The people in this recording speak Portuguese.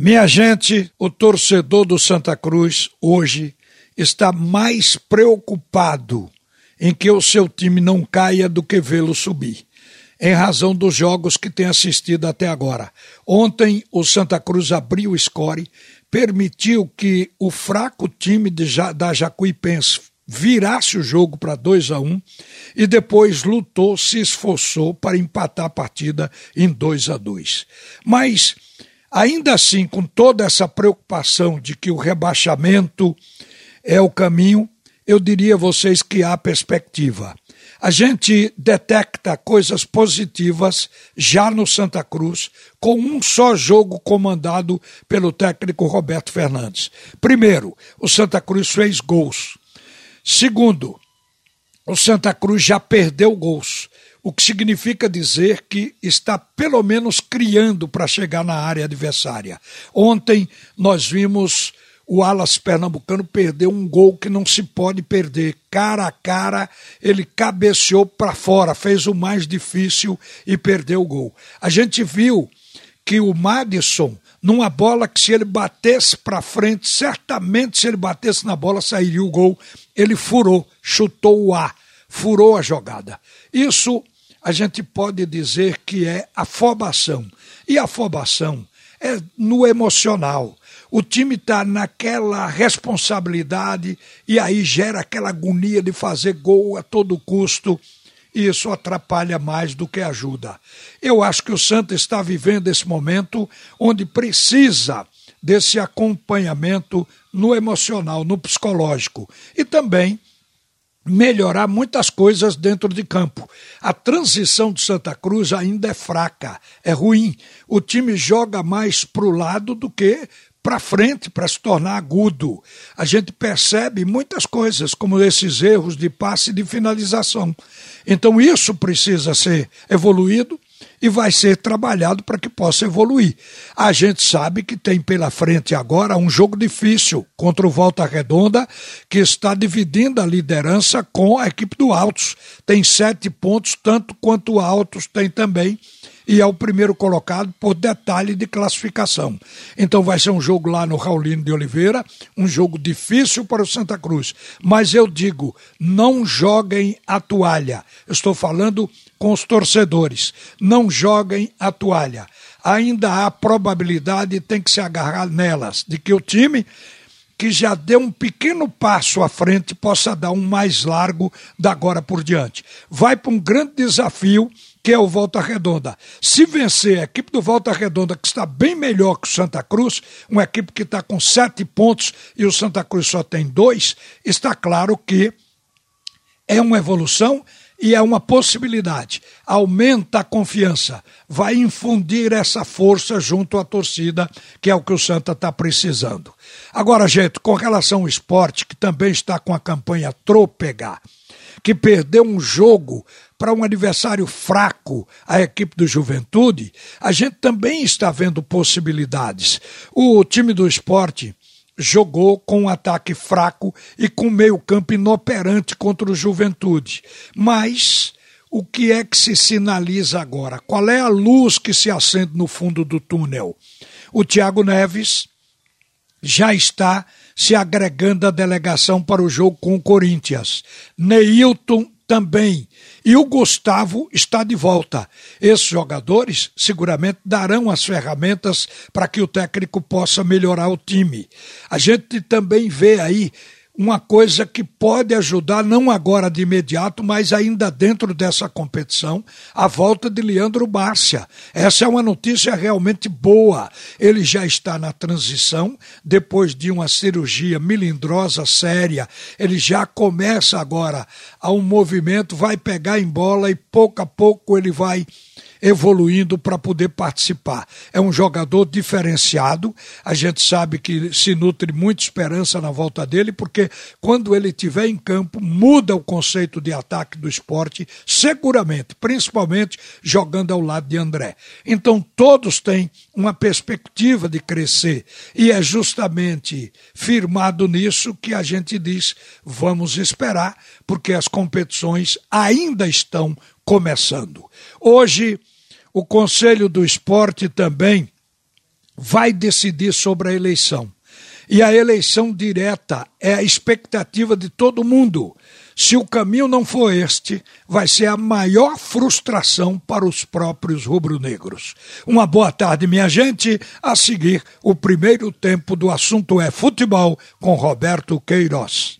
Minha gente, o torcedor do Santa Cruz hoje está mais preocupado em que o seu time não caia do que vê-lo subir, em razão dos jogos que tem assistido até agora. Ontem, o Santa Cruz abriu o score, permitiu que o fraco time de, da Jacuipense virasse o jogo para 2 a 1 um, e depois lutou, se esforçou para empatar a partida em 2 a 2. Mas ainda assim, com toda essa preocupação de que o rebaixamento é o caminho, eu diria a vocês que há perspectiva. A gente detecta coisas positivas já no Santa Cruz, com um só jogo comandado pelo técnico Roberto Fernandes. Primeiro, o Santa Cruz fez gols. Segundo, o Santa Cruz já perdeu gols, o que significa dizer que está pelo menos criando para chegar na área adversária. Ontem nós vimos o Alas Pernambucano perder um gol que não se pode perder. Cara a cara, ele cabeceou para fora, fez o mais difícil e perdeu o gol. A gente viu que o Madison numa bola que se ele batesse para frente, certamente se ele batesse na bola sairia o gol. Ele furou, chutou o ar, furou a jogada. Isso a gente pode dizer que é afobação. E afobação é no emocional. O time está naquela responsabilidade e aí gera aquela agonia de fazer gol a todo custo e isso atrapalha mais do que ajuda. Eu acho que o Santa está vivendo esse momento onde precisa desse acompanhamento no emocional, no psicológico e também melhorar muitas coisas dentro de campo. A transição de Santa Cruz ainda é fraca, é ruim. O time joga mais para o lado do que para frente para se tornar agudo. A gente percebe muitas coisas, como esses erros de passe e de finalização. Então isso precisa ser evoluído e vai ser trabalhado para que possa evoluir. A gente sabe que tem pela frente agora um jogo difícil contra o Volta Redonda, que está dividindo a liderança com a equipe do Altos. Tem sete pontos, tanto quanto o Altos tem também e é o primeiro colocado por detalhe de classificação. Então vai ser um jogo lá no Raulino de Oliveira, um jogo difícil para o Santa Cruz. Mas eu digo, não joguem a toalha. Estou falando com os torcedores. Não joguem a toalha. Ainda há probabilidade, tem que se agarrar nelas, de que o time que já deu um pequeno passo à frente possa dar um mais largo da agora por diante. Vai para um grande desafio que é o Volta Redonda. Se vencer a equipe do Volta Redonda, que está bem melhor que o Santa Cruz, uma equipe que está com sete pontos e o Santa Cruz só tem dois, está claro que é uma evolução e é uma possibilidade. Aumenta a confiança, vai infundir essa força junto à torcida, que é o que o Santa está precisando. Agora, gente, com relação ao esporte, que também está com a campanha Tropegar, que perdeu um jogo para um adversário fraco, a equipe do Juventude, a gente também está vendo possibilidades. O time do esporte jogou com um ataque fraco e com meio-campo inoperante contra o Juventude. Mas o que é que se sinaliza agora? Qual é a luz que se acende no fundo do túnel? O Thiago Neves já está se agregando à delegação para o jogo com o Corinthians. Neilton também. E o Gustavo está de volta. Esses jogadores seguramente darão as ferramentas para que o técnico possa melhorar o time. A gente também vê aí uma coisa que pode ajudar, não agora de imediato, mas ainda dentro dessa competição, a volta de Leandro Bárcia. Essa é uma notícia realmente boa. Ele já está na transição, depois de uma cirurgia melindrosa séria, ele já começa agora a um movimento, vai pegar em bola e pouco a pouco ele vai evoluindo para poder participar. É um jogador diferenciado, a gente sabe que se nutre muita esperança na volta dele, porque quando ele estiver em campo, muda o conceito de ataque do esporte, seguramente, principalmente jogando ao lado de André. Então todos têm uma perspectiva de crescer, e é justamente firmado nisso que a gente diz: vamos esperar, porque as competições ainda estão começando. Hoje, o Conselho do Esporte também vai decidir sobre a eleição. E a eleição direta é a expectativa de todo mundo. Se o caminho não for este, vai ser a maior frustração para os próprios rubro-negros. Uma boa tarde, minha gente. A seguir, o primeiro tempo do assunto é futebol com Roberto Queiroz.